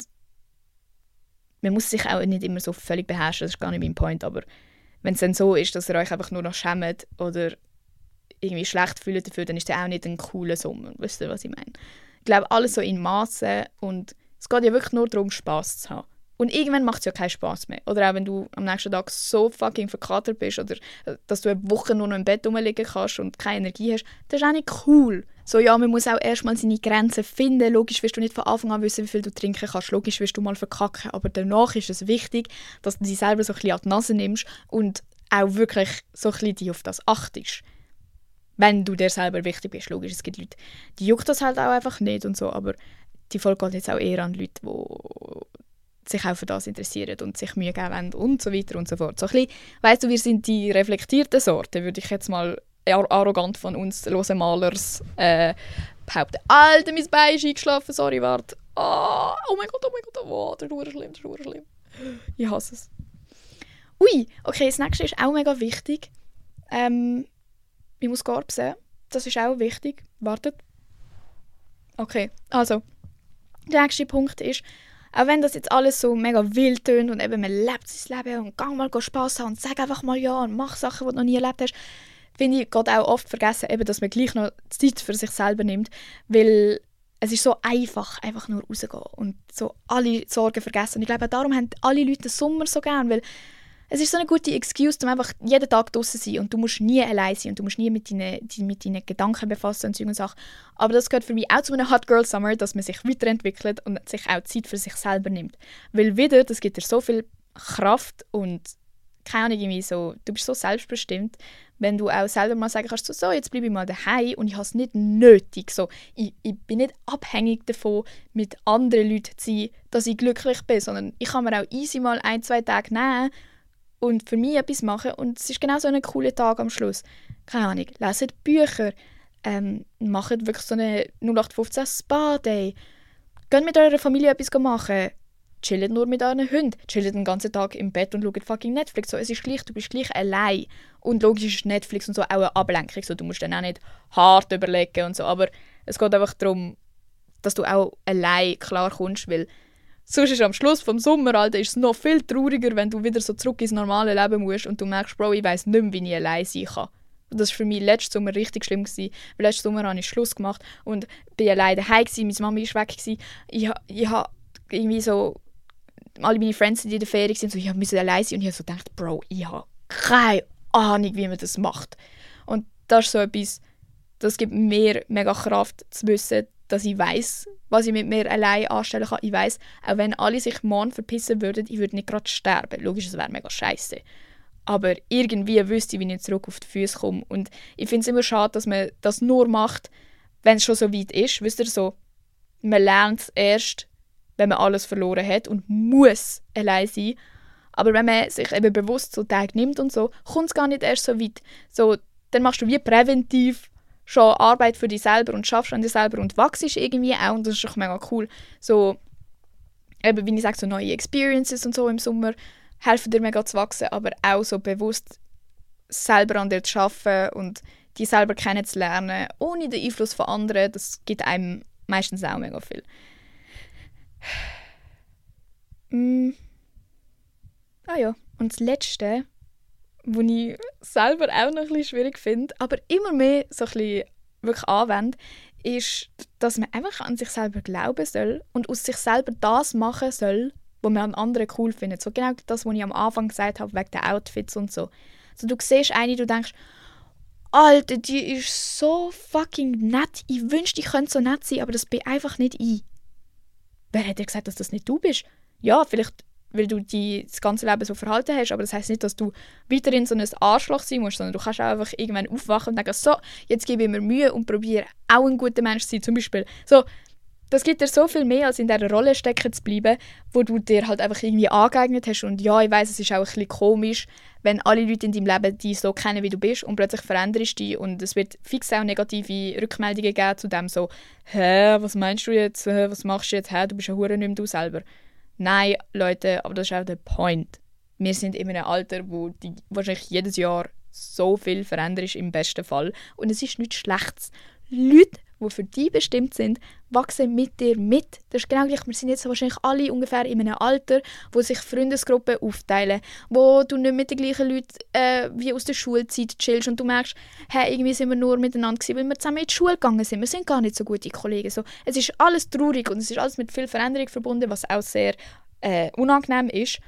man muss sich auch nicht immer so völlig beherrschen, das ist gar nicht mein Point, aber wenn es dann so ist, dass ihr euch einfach nur noch schämt oder irgendwie schlecht fühlt dafür, dann ist das auch nicht ein cooler Sommer. Wisst ihr, was ich meine? Glaube, alles so in Maßen und es geht ja wirklich nur darum, Spaß zu haben. Und irgendwann macht es ja keinen Spaß mehr. Oder auch wenn du am nächsten Tag so fucking verkatert bist oder äh, dass du eine Woche nur noch im Bett rumliegen kannst und keine Energie hast, das ist auch nicht cool. So, ja, man muss auch erstmal seine Grenzen finden. Logisch wirst du nicht von Anfang an wissen, wie viel du trinken kannst. Logisch wirst du mal verkacken. Aber danach ist es wichtig, dass du dich selber so ein bisschen an die Nase nimmst und auch wirklich so ein bisschen auf das achtest wenn du dir selber wichtig bist. Logisch, es gibt Leute, die juckt das halt auch einfach nicht und so, aber die Folge geht jetzt auch eher an Leute, die sich auch für das interessieren und sich Mühe geben wollen und so weiter und so fort. So ein bisschen, weißt du, wir sind die reflektierten Sorte, würde ich jetzt mal arrogant von uns losen Malers äh, behaupten. Alter, mein Bein ist eingeschlafen, sorry, warte. Oh, oh mein Gott, oh mein Gott, oh, das ist schlimm, das ist schlimm. Ich hasse es. Ui, okay, das nächste ist auch mega wichtig. Ähm, ich muss Garbsen. Das ist auch wichtig. Wartet. Okay, also. Der nächste Punkt ist, auch wenn das jetzt alles so mega wild tönt und eben man lebt sein Leben und gang mal Spass haben und sag einfach mal ja und mach Sachen, die du noch nie erlebt hast, finde ich, geht auch oft vergessen, eben, dass man gleich noch Zeit für sich selber nimmt, weil es ist so einfach, einfach nur rausgehen und so alle Sorgen vergessen. Und ich glaube, darum haben alle Leute den Sommer so gern, weil es ist so eine gute Excuse, um einfach jeden Tag draußen zu sein und du musst nie allein sein und du musst nie mit deinen, mit deinen Gedanken befassen und solche Sachen. Aber das gehört für mich auch zu einem Hot Girl Summer, dass man sich weiterentwickelt und sich auch Zeit für sich selber nimmt. Weil wieder, das gibt dir so viel Kraft und keine Ahnung, irgendwie so, du bist so selbstbestimmt, wenn du auch selber mal sagen kannst, so, so jetzt bleibe ich mal daheim und ich habe es nicht nötig. So, ich, ich bin nicht abhängig davon, mit anderen Leuten zu sein, dass ich glücklich bin, sondern ich kann mir auch easy mal ein, zwei Tage nehmen und für mich etwas machen und es ist genau so ein cooler Tag am Schluss. Keine Ahnung, leset Bücher, ähm, macht wirklich so eine 0815 Spa-Day, geht mit eurer Familie etwas machen, chillt nur mit euren Hunden, chillt den ganzen Tag im Bett und schaut fucking Netflix. So, es ist gleich, du bist gleich allein. Und logisch ist Netflix und so auch eine Ablenkung. So, du musst dann auch nicht hart überlegen und so. Aber es geht einfach darum, dass du auch allein klar kommst, weil sonst ist am Schluss vom Sommer Alter, ist es noch viel trauriger, wenn du wieder so zurück ins normale Leben musst und du merkst, Bro, ich weiß nicht mehr, wie ich allein sein kann. Und das war für mich letzten Sommer richtig schlimm. Gewesen, letzten Sommer habe ich Schluss gemacht und bin allein daheim, gewesen, meine Mama war weg. Gewesen. Ich, ich habe irgendwie so alle meine Friends sind in der Ferien und so, ich musste allein sein und ich habe so gedacht, Bro, ich habe keine Ahnung, wie man das macht. Und das ist so etwas, das gibt mir mega Kraft zu wissen, dass ich weiß, was ich mit mir allein anstellen kann. Ich weiß, auch wenn alle sich morgen verpissen würden, ich würde nicht gerade sterben. Logisch, das wäre mega scheiße. Aber irgendwie wüsste ich, wie ich zurück auf die Füße komme. Und ich finde es immer schade, dass man das nur macht, wenn es schon so weit ist. Wisst ihr, so, man lernt es erst, wenn man alles verloren hat und muss allein sein. Aber wenn man sich eben bewusst so Tage nimmt und so, kommt es gar nicht erst so weit. So, dann machst du wie präventiv schon Arbeit für dich selber und schaffst an dir selber und wachst irgendwie auch und das ist auch mega cool. So, eben wie ich sage, so neue Experiences und so im Sommer helfen dir mega zu wachsen, aber auch so bewusst selber an dir zu arbeiten und die selber kennenzulernen, ohne den Einfluss von anderen, das gibt einem meistens auch mega viel. Mm. Ah ja, und das Letzte, was ich selber auch noch ein schwierig finde, aber immer mehr so ein wirklich anwende, ist, dass man einfach an sich selber glauben soll und aus sich selber das machen soll, was man an anderen cool findet. So genau das, was ich am Anfang gesagt habe, wegen der Outfits und so. So, du siehst eine, du denkst, Alter, die ist so fucking nett. Ich wünschte, ich könnte so nett sein, aber das bin einfach nicht ich. Wer hat dir gesagt, dass das nicht du bist? Ja, vielleicht, weil du dich das ganze Leben so verhalten hast, aber das heißt nicht, dass du weiterhin so ein Arschloch sein musst, sondern du kannst auch einfach irgendwann aufwachen und denken, so, jetzt gebe ich mir Mühe und probiere auch ein guter Mensch zu sein, zum Beispiel. So, das gibt dir so viel mehr, als in dieser Rolle stecken zu bleiben, wo du dir halt einfach irgendwie angeeignet hast. Und ja, ich weiß, es ist auch ein bisschen komisch, wenn alle Leute in deinem Leben dich so kennen, wie du bist und plötzlich veränderst du dich und es wird fix auch negative Rückmeldungen geben zu dem so «Hä, was meinst du jetzt? Was machst du jetzt? Hä, du bist ja hure nicht mehr du selber.» Nein, Leute, aber das ist auch der Point. Wir sind in einem Alter, wo die wahrscheinlich jedes Jahr so viel verändert ist, im besten Fall. Und es ist nichts Schlechtes. Leute die für dich bestimmt sind, wachsen mit dir mit. Das ist genau gleich. Wir sind jetzt wahrscheinlich alle ungefähr in einem Alter, wo sich Freundesgruppen aufteilen, wo du nicht mit den gleichen Leuten äh, wie aus der Schulzeit chillst und du merkst, hey, irgendwie sind wir nur miteinander gewesen, weil wir zusammen in die Schule gegangen sind. Wir sind gar nicht so gute Kollegen. So, es ist alles traurig und es ist alles mit viel Veränderung verbunden, was auch sehr äh, unangenehm ist.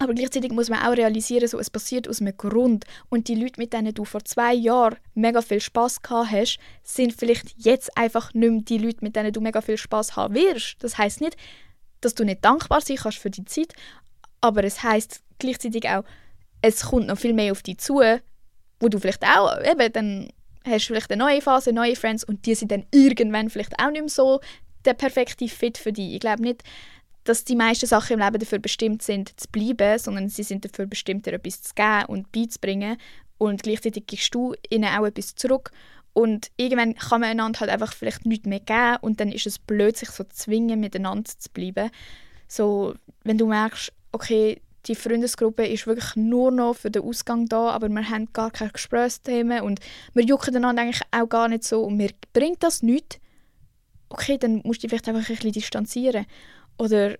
Aber gleichzeitig muss man auch realisieren, so, es passiert aus einem Grund. Und die Leute, mit denen du vor zwei Jahren mega viel Spaß gehabt hast, sind vielleicht jetzt einfach nicht mehr die Leute, mit denen du mega viel Spaß haben wirst. Das heißt nicht, dass du nicht dankbar sein kannst für die Zeit, aber es heißt gleichzeitig auch, es kommt noch viel mehr auf dich zu, wo du vielleicht auch, eben, dann hast du vielleicht eine neue Phase, neue Friends und die sind dann irgendwann vielleicht auch nicht mehr so der perfekte Fit für dich. Ich glaube nicht, dass die meisten Sachen im Leben dafür bestimmt sind, zu bleiben, sondern sie sind dafür bestimmt, dir etwas zu geben und beizubringen. Und gleichzeitig gibst du ihnen auch etwas zurück. Und irgendwann kann man einander halt einfach vielleicht nichts mehr geben und dann ist es blöd, sich so zu zwingen, miteinander zu bleiben. So, wenn du merkst, okay, die Freundesgruppe ist wirklich nur noch für den Ausgang da, aber wir haben gar keine Gesprächsthemen und wir jucken einander eigentlich auch gar nicht so und mir bringt das nichts, okay, dann musst du dich vielleicht einfach ein bisschen distanzieren. Oder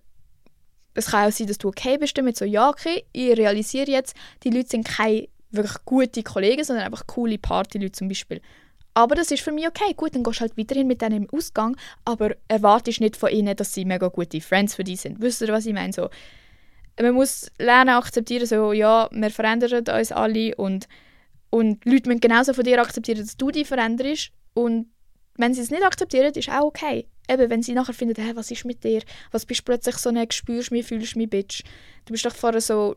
es kann auch sein, dass du okay bist damit, so, ja, okay, ich realisiere jetzt, die Leute sind keine wirklich gute Kollegen, sondern einfach coole Partyleute zum Beispiel. Aber das ist für mich okay. Gut, dann gehst du halt weiterhin mit denen im Ausgang, aber erwartest nicht von ihnen, dass sie mega gute Friends für dich sind. Wisst ihr, was ich meine? So, man muss lernen akzeptieren, so, ja, wir verändern uns alle und, und Leute müssen genauso von dir akzeptieren, dass du dich veränderst und wenn sie es nicht akzeptieren, ist auch okay. Eben, wenn sie nachher finden, hey, was ist mit dir? Was bist du plötzlich so eine, spürst mich, fühlst mich, Bitch? Du bist doch vorher so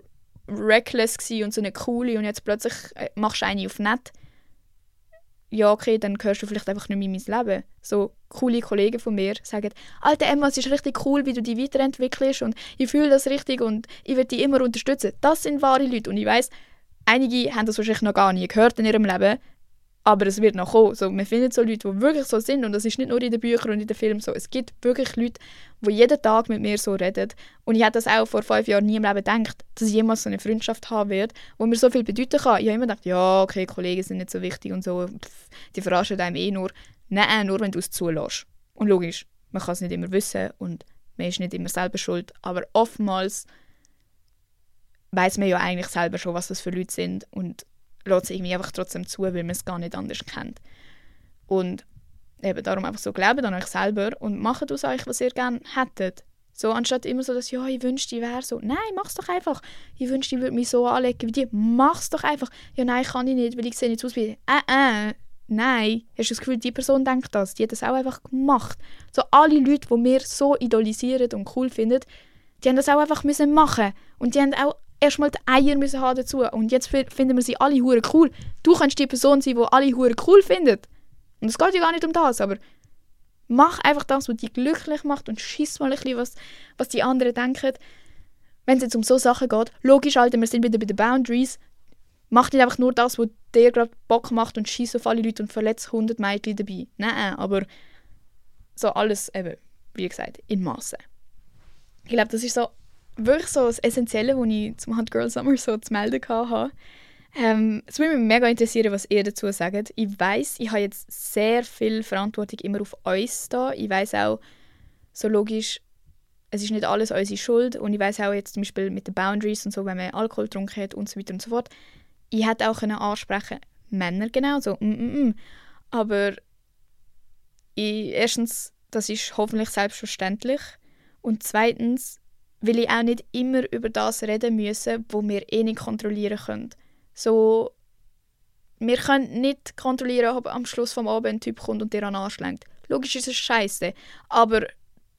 reckless und so eine coole und jetzt plötzlich äh, machst du eine auf nett ja, okay, dann gehörst du vielleicht einfach nicht mehr in mein Leben. So coole Kollegen von mir sagen, Alter Emma, es ist richtig cool, wie du dich weiterentwickelst und ich fühle das richtig und ich werde dich immer unterstützen. Das sind wahre Leute und ich weiß, einige haben das wahrscheinlich noch gar nie gehört in ihrem Leben aber es wird noch kommen. So, man findet so Leute, die wirklich so sind und das ist nicht nur in den Büchern und in den Filmen so. Es gibt wirklich Leute, die jeden Tag mit mir so reden. Und ich hätte das auch vor fünf Jahren nie im Leben gedacht, dass ich jemals so eine Freundschaft haben werde, wo mir so viel bedeuten kann. Ich habe immer gedacht, ja, okay, Kollegen sind nicht so wichtig und so, die verarschen einem eh nur. Nein, nur wenn du es zulässt. Und logisch, man kann es nicht immer wissen und man ist nicht immer selber schuld, aber oftmals weiß man ja eigentlich selber schon, was das für Leute sind und lässt es irgendwie einfach trotzdem zu, weil man es gar nicht anders kennt. Und eben darum einfach so glaubt an euch selber und macht aus euch, was ihr gerne hättet. So, anstatt immer so, dass, ja, ich wünschte, ich wäre so. Nein, mach's doch einfach. Ich wünschte, ich würde mich so anlegen wie die. Mach's doch einfach. Ja, nein, kann ich nicht, weil ich sehe nicht aus wie Äh, äh. Nein. Hast du das Gefühl, die Person denkt das? Die hat das auch einfach gemacht. So, alle Leute, die wir so idolisieren und cool finden, die haben das auch einfach müssen machen. Und die haben auch erstmal die Eier müssen haben dazu. Und jetzt finden wir sie alle hure cool. Du kannst die Person sein, die alle hure cool findet. Und es geht ja gar nicht um das, aber mach einfach das, was dich glücklich macht und schiss mal ein bisschen, was, was die anderen denken. Wenn es jetzt um so Sachen geht, logisch, Alter, wir sind wieder bei den Boundaries. Mach nicht einfach nur das, was dir gerade Bock macht und schieß auf alle Leute und verletzt 100 Mädchen dabei. Nein, aber so alles eben, wie gesagt, in Masse. Ich glaube, das ist so wirklich so das Essentielle, was ich zum Hot Girl Summer so zu melden hatte. Ähm, es würde mich mega interessieren, was ihr dazu sagt. Ich weiß, ich habe jetzt sehr viel Verantwortung immer auf uns da. Ich weiß auch, so logisch, es ist nicht alles unsere Schuld. Und ich weiß auch jetzt zum Beispiel mit den Boundaries und so, wenn man Alkohol getrunken hat und so weiter und so fort. Ich hätte auch können ansprechen Männer genau so. Mm, mm, mm. Aber ich, erstens, das ist hoffentlich selbstverständlich. Und zweitens, will ich auch nicht immer über das reden müssen, wo wir eh nicht kontrollieren können. So, wir können nicht kontrollieren, ob am Schluss vom Abend ein Typ kommt und dir an anschlägt. Logisch ist es scheiße, aber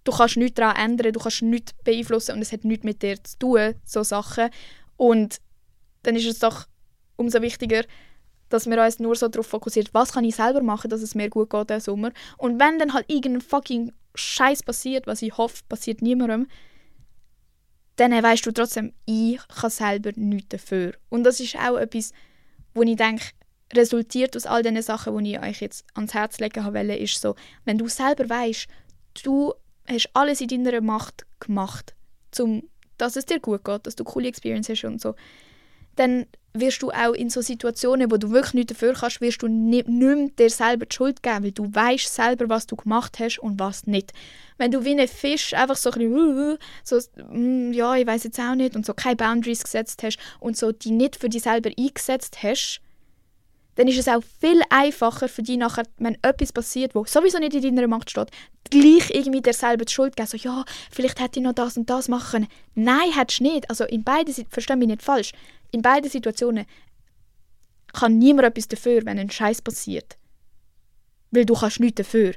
du kannst nichts daran ändern, du kannst nichts beeinflussen und es hat nichts mit dir zu tun, so Sachen. Und dann ist es doch umso wichtiger, dass wir uns nur so darauf fokussieren, was kann ich selber machen, dass es mir gut geht im Sommer. Und wenn dann halt irgendein fucking Scheiß passiert, was ich hoffe, passiert niemandem, dann weißt du trotzdem, ich kann selber nichts dafür. Und das ist auch etwas, wo ich denke, resultiert aus all diesen Sachen, die ich euch jetzt ans Herz legen wollte, ist so, wenn du selber weißt, du hast alles in deiner Macht gemacht, um, dass es dir gut geht, dass du coole Experience hast und so, dann wirst du auch in so Situationen, wo du wirklich nichts dafür kannst, wirst du nicht, nicht dir selber die Schuld geben, weil du weißt selber, was du gemacht hast und was nicht. Wenn du wie ein Fisch einfach so ein bisschen, so, mm, ja, ich weiß jetzt auch nicht, und so keine Boundaries gesetzt hast und so die nicht für dich selber eingesetzt hast, dann ist es auch viel einfacher für dich nachher, wenn etwas passiert, wo sowieso nicht in deiner Macht steht, gleich irgendwie dir selber die Schuld geben. So, ja, vielleicht hätte ich noch das und das machen können. Nein, hättest du nicht. Also in beiden, versteh mich nicht falsch, in beiden Situationen kann niemand etwas dafür, wenn ein Scheiß passiert. Weil du kannst nichts dafür.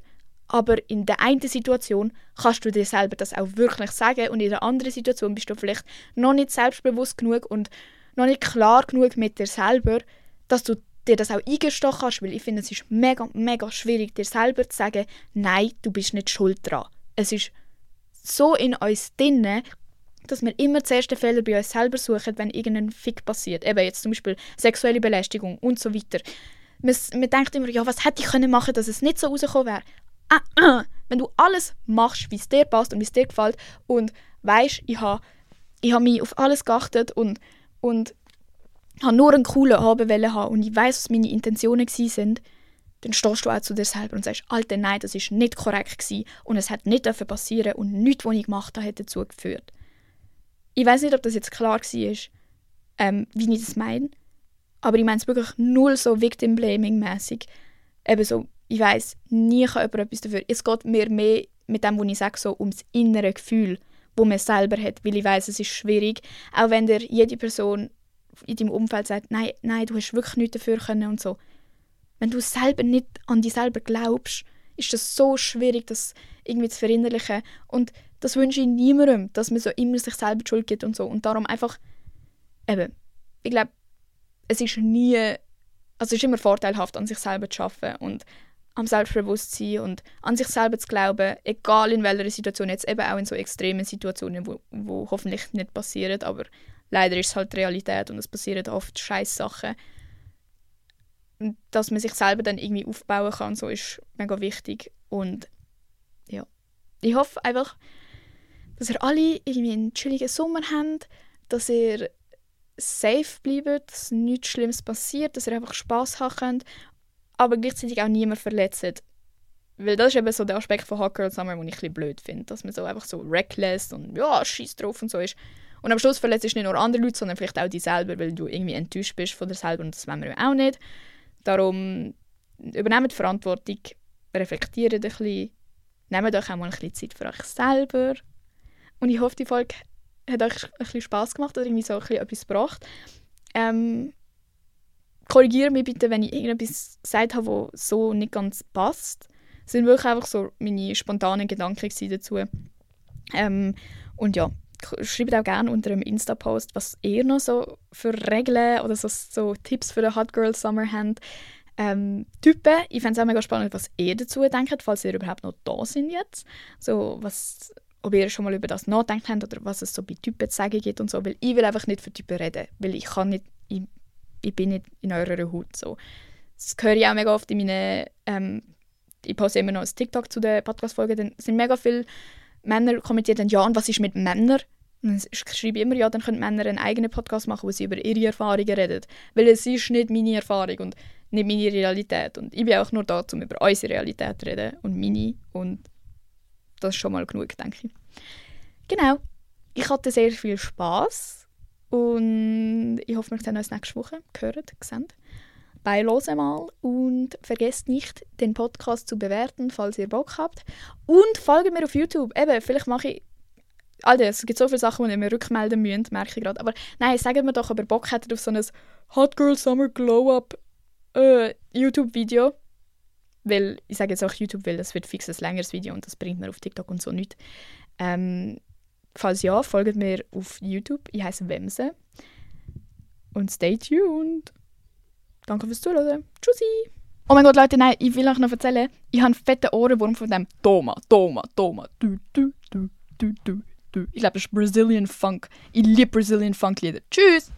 Aber in der einen Situation kannst du dir selber das auch wirklich sagen und in der anderen Situation bist du vielleicht noch nicht selbstbewusst genug und noch nicht klar genug mit dir selber, dass du dir das auch eingestehen kannst, weil ich finde, es ist mega, mega schwierig, dir selber zu sagen, nein, du bist nicht schuld dran. Es ist so in uns drin, dass wir immer zuerst den Fehler bei uns selber suchen, wenn irgendein Fick passiert. Eben jetzt zum Beispiel sexuelle Belästigung und so weiter. Man, man denkt immer, ja, was hätte ich können machen, dass es nicht so rausgekommen wäre. Ah, ah. Wenn du alles machst, wie es dir passt und wie es dir gefällt und weißt, ich habe ich hab mich auf alles geachtet und, und habe nur einen coolen Abend haben und ich weiß, was meine Intentionen sind, dann stehst du auch zu dir selber und sagst, Alter, nein, das ist nicht korrekt gewesen und es hätte nicht passieren und nichts, was ich gemacht habe, hat dazu geführt. Ich weiß nicht, ob das jetzt klar war, ähm, wie ich das meine, aber ich meine es wirklich null so Victim-Blaming-mäßig. Eben so, ich weiß, nie kann jemand etwas dafür. Es geht mir mehr mit dem, was ich sage, so ums innere Gefühl, wo man selber hat, weil ich weiß, es ist schwierig, auch wenn dir jede Person in deinem Umfeld sagt, nein, nein, du hast wirklich nichts dafür können und so. Wenn du selber nicht an dich selber glaubst, ist das so schwierig, das irgendwie zu verinnerlichen. Und das wünsche ich niemandem, dass man so immer sich selber die Schuld gibt und so. Und darum einfach, eben, ich glaube, es ist nie, also es ist immer vorteilhaft, an sich selber zu arbeiten und am Selbstbewusstsein und an sich selber zu glauben, egal in welcher Situation, jetzt eben auch in so extremen Situationen, wo, wo hoffentlich nicht passieren, aber leider ist es halt Realität und es passieren oft scheiß Sachen. Dass man sich selber dann irgendwie aufbauen kann, so ist mega wichtig und ja, ich hoffe einfach, dass ihr alle irgendwie einen chilligen Sommer habt, dass ihr safe bleibt, dass nichts Schlimmes passiert, dass ihr einfach Spaß haben könnt, aber gleichzeitig auch niemand verletzt. Weil das ist eben so der Aspekt von Hot Girl Summer, den ich ein bisschen blöd finde, dass man so einfach so reckless und ja, scheiß drauf und so ist. Und am Schluss verletzt nicht nur andere Leute, sondern vielleicht auch dich selber, weil du irgendwie enttäuscht bist von dir selber und das wollen wir auch nicht. Darum übernehmt Verantwortung, reflektiert ein bisschen, nehmt euch auch mal ein bisschen Zeit für euch selber. Und ich hoffe, die Folge hat euch ein bisschen Spass gemacht oder irgendwie so ein bisschen etwas gebracht. Ähm, korrigiere mich bitte, wenn ich irgendetwas gesagt habe, was so nicht ganz passt. Das sind wirklich einfach so meine spontanen Gedanken dazu. Ähm, und ja, schreibt auch gerne unter einem Insta-Post, was ihr noch so für Regeln oder so, so Tipps für den Hot Girl Summer habt. Ähm, Typen, ich fände es auch mega spannend, was ihr dazu denkt, falls ihr überhaupt noch da sind jetzt. So, was, ob ihr schon mal über das nachdenkt habt oder was es so bei Typen zu sagen gibt und so, weil ich will einfach nicht für Typen reden, weil ich kann nicht, ich, ich bin nicht in eurer Haut so. Das höre ich auch mega oft in meinen, ähm, ich poste immer noch ein TikTok zu den Podcast-Folgen, dann sind mega viele Männer kommentieren dann, ja, und was ist mit Männern? Ich schreibe immer, ja, dann können Männer einen eigenen Podcast machen, wo sie über ihre Erfahrungen reden. Weil es ist nicht meine Erfahrung und nicht meine Realität. Und ich bin auch nur da, um über unsere Realität zu reden und meine. Und das ist schon mal genug, denke ich. Genau. Ich hatte sehr viel Spaß und ich hoffe, wir sehen uns nächste Woche. Gehört, gesehen. Bei Los mal und vergesst nicht, den Podcast zu bewerten, falls ihr Bock habt. Und folgt mir auf YouTube. Eben, vielleicht mache ich Alter, es gibt so viele Sachen, die ich mir rückmelden müsst, merke ich gerade. Aber nein, sagt mir doch, ob ihr Bock hättet auf so ein Hot Girl Summer Glow Up äh, YouTube-Video. Weil, ich sage jetzt auch YouTube, weil das wird fix ein längeres Video und das bringt mir auf TikTok und so nichts. Ähm, falls ja, folgt mir auf YouTube. Ich heiße Wemse. Und stay tuned. Danke fürs Zuhören. Tschüssi. Oh mein Gott, Leute, nein, ich will euch noch erzählen. Ich habe einen fetten Ohrenwurm von dem Toma, Toma, Toma. Du, du, du, du, du. Ich glaube, das ist Brazilian Funk. Ich liebe Brazilian Funk Lieder. Tschüss!